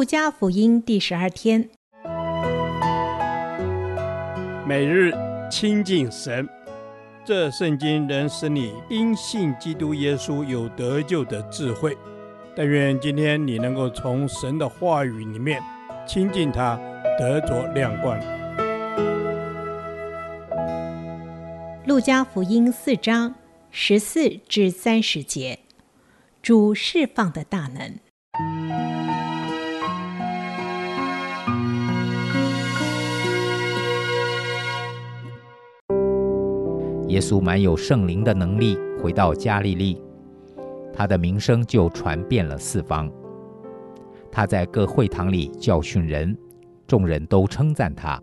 路加福音第十二天，每日亲近神，这圣经能使你因信基督耶稣有得救的智慧。但愿今天你能够从神的话语里面亲近他，得着亮光。路加福音四章十四至三十节，主释放的大能。耶稣满有圣灵的能力，回到加利利，他的名声就传遍了四方。他在各会堂里教训人，众人都称赞他。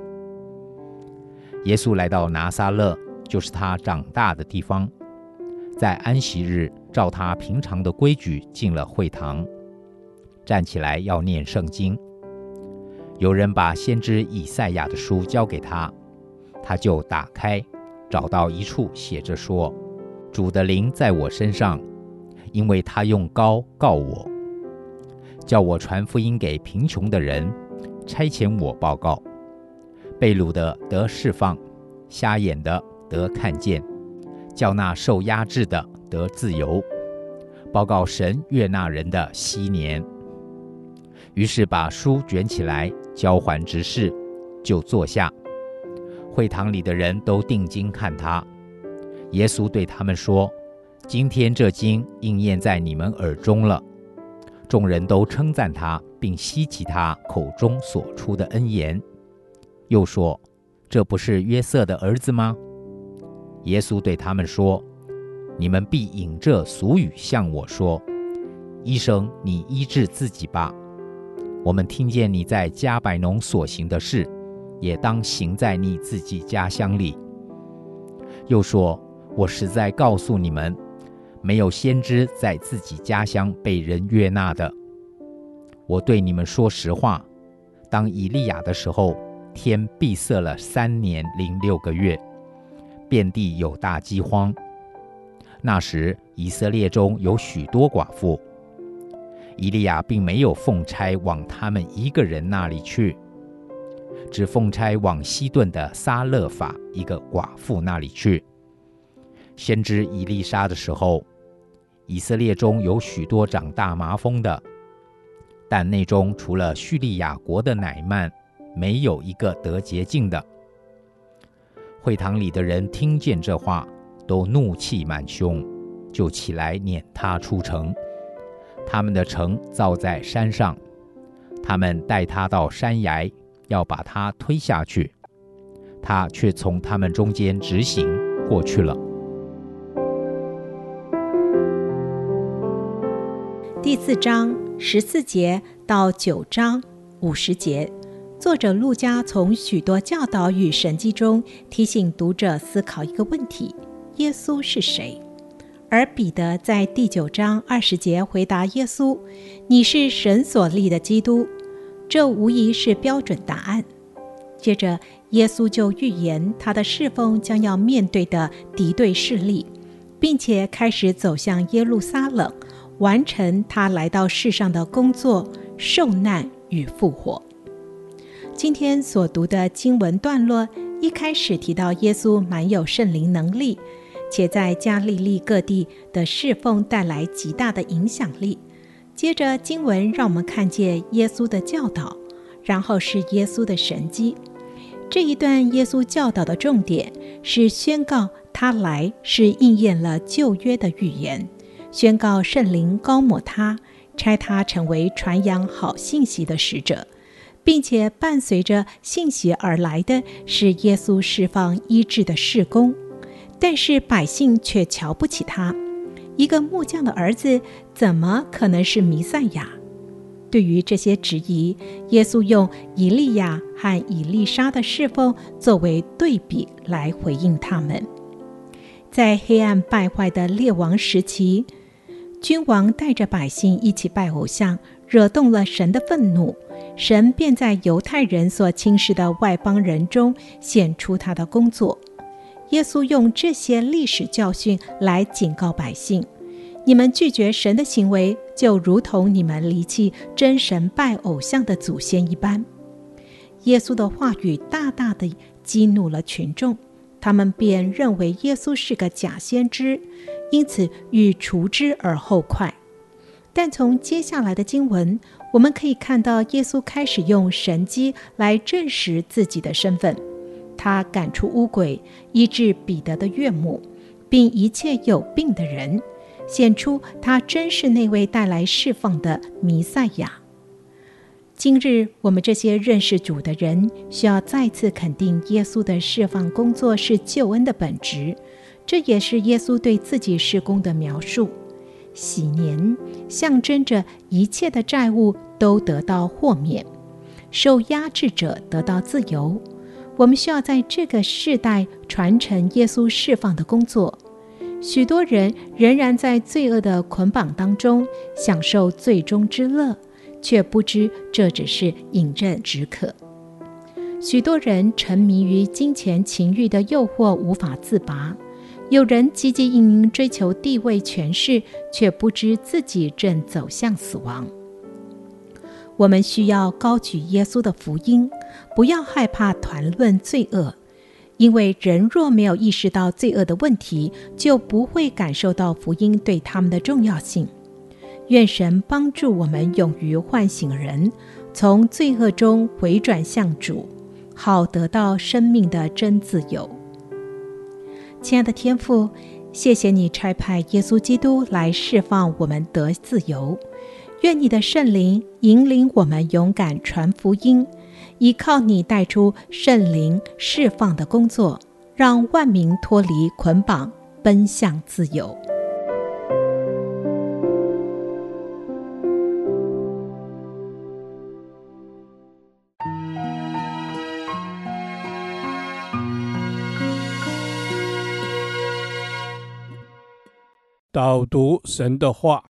耶稣来到拿撒勒，就是他长大的地方，在安息日，照他平常的规矩进了会堂，站起来要念圣经。有人把先知以赛亚的书交给他，他就打开。找到一处写着说：“主的灵在我身上，因为他用膏告我，叫我传福音给贫穷的人，差遣我报告被掳的得释放，瞎眼的得看见，叫那受压制的得自由，报告神悦纳人的禧年。”于是把书卷起来交还执事，就坐下。会堂里的人都定睛看他。耶稣对他们说：“今天这经应验在你们耳中了。”众人都称赞他，并希奇他口中所出的恩言。又说：“这不是约瑟的儿子吗？”耶稣对他们说：“你们必引这俗语向我说：‘医生，你医治自己吧。’我们听见你在加百农所行的事。”也当行在你自己家乡里。又说：“我实在告诉你们，没有先知在自己家乡被人悦纳的。我对你们说实话，当以利亚的时候，天闭塞了三年零六个月，遍地有大饥荒。那时以色列中有许多寡妇，以利亚并没有奉差往他们一个人那里去。”只奉差往西顿的撒勒法一个寡妇那里去。先知以利沙的时候，以色列中有许多长大麻风的，但内中除了叙利亚国的乃曼，没有一个得洁净的。会堂里的人听见这话，都怒气满胸，就起来撵他出城。他们的城造在山上，他们带他到山崖。要把他推下去，他却从他们中间直行过去了。第四章十四节到九章五十节，作者路加从许多教导与神迹中提醒读者思考一个问题：耶稣是谁？而彼得在第九章二十节回答耶稣：“你是神所立的基督。”这无疑是标准答案。接着，耶稣就预言他的侍奉将要面对的敌对势力，并且开始走向耶路撒冷，完成他来到世上的工作、受难与复活。今天所读的经文段落一开始提到耶稣满有圣灵能力，且在加利利各地的侍奉带来极大的影响力。接着经文让我们看见耶稣的教导，然后是耶稣的神迹。这一段耶稣教导的重点是宣告他来是应验了旧约的预言，宣告圣灵高抹他，差他成为传扬好信息的使者，并且伴随着信息而来的是耶稣释放医治的事工。但是百姓却瞧不起他。一个木匠的儿子怎么可能是弥赛亚？对于这些质疑，耶稣用以利亚和以利沙的侍奉作为对比来回应他们。在黑暗败坏的列王时期，君王带着百姓一起拜偶像，惹动了神的愤怒，神便在犹太人所轻视的外邦人中显出他的工作。耶稣用这些历史教训来警告百姓，你们拒绝神的行为，就如同你们离弃真神拜偶像的祖先一般。耶稣的话语大大的激怒了群众，他们便认为耶稣是个假先知，因此欲除之而后快。但从接下来的经文，我们可以看到耶稣开始用神迹来证实自己的身份。他赶出乌鬼，医治彼得的岳母，并一切有病的人，显出他真是那位带来释放的弥赛亚。今日我们这些认识主的人，需要再次肯定耶稣的释放工作是救恩的本质，这也是耶稣对自己事工的描述。禧年象征着一切的债务都得到豁免，受压制者得到自由。我们需要在这个世代传承耶稣释放的工作。许多人仍然在罪恶的捆绑当中享受最终之乐。却不知这只是饮鸩止渴。许多人沉迷于金钱情欲的诱惑，无法自拔；有人汲汲营营追求地位权势，却不知自己正走向死亡。我们需要高举耶稣的福音，不要害怕谈论罪恶，因为人若没有意识到罪恶的问题，就不会感受到福音对他们的重要性。愿神帮助我们勇于唤醒人，从罪恶中回转向主，好得到生命的真自由。亲爱的天父，谢谢你差派耶稣基督来释放我们得自由。愿你的圣灵引领我们勇敢传福音，依靠你带出圣灵释放的工作，让万民脱离捆绑，奔向自由。导读神的话，《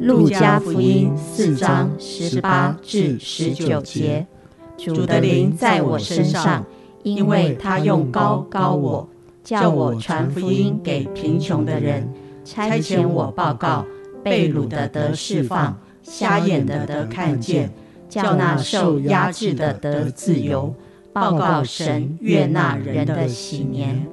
路加福音》四章十八至十九节：主的灵在我身上，因为他用高高我，叫我传福音给贫穷的人，差遣我报告被掳的得释放，瞎眼的得看见，叫那受压制的得自由，报告神悦纳人的喜年。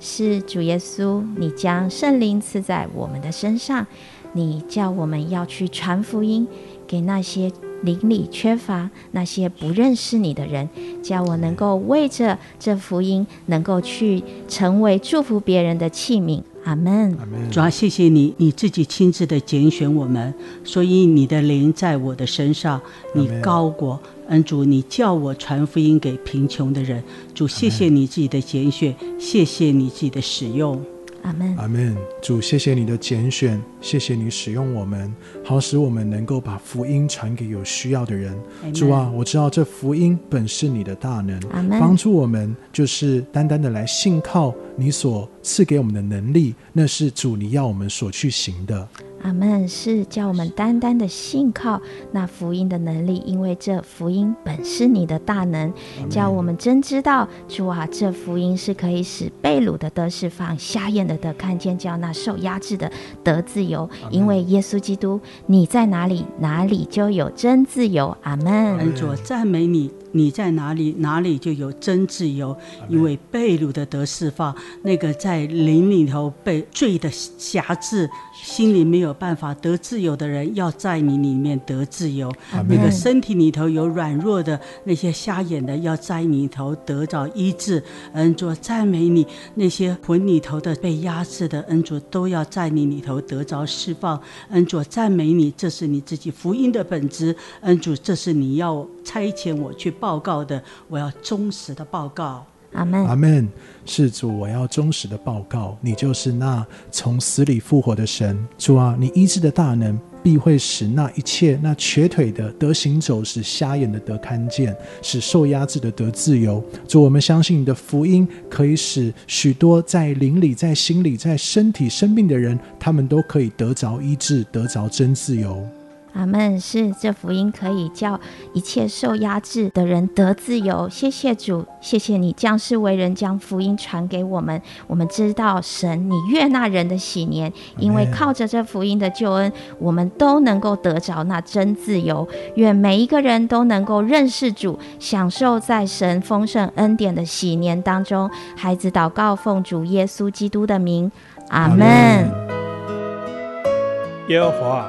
是主耶稣，你将圣灵赐在我们的身上，你叫我们要去传福音给那些邻里缺乏、那些不认识你的人，叫我能够为着这福音，能够去成为祝福别人的器皿。阿门。主啊，谢谢你，你自己亲自的拣选我们，所以你的灵在我的身上，你高过。恩主，你叫我传福音给贫穷的人。主，谢谢你自己的拣选，谢谢你自己的使用。阿门。阿门。主，谢谢你的拣选，谢谢你使用我们，好使我们能够把福音传给有需要的人。主啊，我知道这福音本是你的大能，帮助我们就是单单的来信靠你所赐给我们的能力，那是主你要我们所去行的。阿门，是叫我们单单的信靠那福音的能力，因为这福音本是你的大能，叫我们真知道主啊，这福音是可以使被掳的得释放，瞎眼的得看见，叫那受压制的得自由。因为耶稣基督，你在哪里，哪里就有真自由。阿门。恩主，赞美你。你在哪里，哪里就有真自由。因为被掳的得释放，那个在灵里头被罪的辖制，心里没有办法得自由的人，要在你里面得自由。那个身体里头有软弱的那些瞎眼的，要在你里头得着医治。恩主赞美你，那些魂里头的被压制的恩主，都要在你里头得着释放。恩主赞美你，这是你自己福音的本质。恩主，这是你要差遣我去。报告的，我要忠实的报告。阿门，阿门。是主，我要忠实的报告，你就是那从死里复活的神。主啊，你医治的大能必会使那一切那瘸腿的得行走，使瞎眼的得看见，使受压制的得自由。主，我们相信你的福音可以使许多在灵里、在心里、在身体生病的人，他们都可以得着医治，得着真自由。阿门。是这福音可以叫一切受压制的人得自由。谢谢主，谢谢你降世为人，将福音传给我们。我们知道神，你悦纳人的喜年，因为靠着这福音的救恩，我们都能够得着那真自由。愿每一个人都能够认识主，享受在神丰盛恩典的喜年当中。孩子祷告，奉主耶稣基督的名，阿门。耶和华，